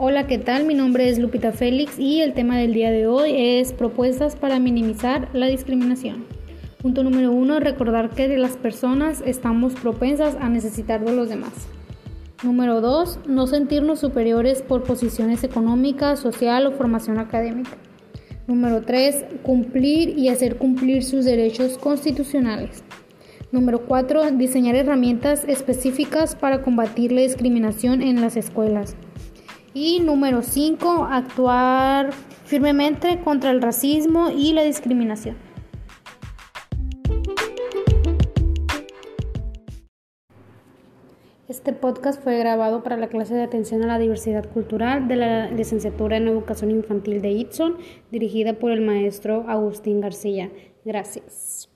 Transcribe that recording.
Hola, ¿qué tal? Mi nombre es Lupita Félix y el tema del día de hoy es propuestas para minimizar la discriminación. Punto número uno, recordar que las personas estamos propensas a necesitar de los demás. Número dos, no sentirnos superiores por posiciones económicas, social o formación académica. Número tres, cumplir y hacer cumplir sus derechos constitucionales. Número 4. Diseñar herramientas específicas para combatir la discriminación en las escuelas. Y número 5. Actuar firmemente contra el racismo y la discriminación. Este podcast fue grabado para la clase de atención a la diversidad cultural de la licenciatura en educación infantil de Itson, dirigida por el maestro Agustín García. Gracias.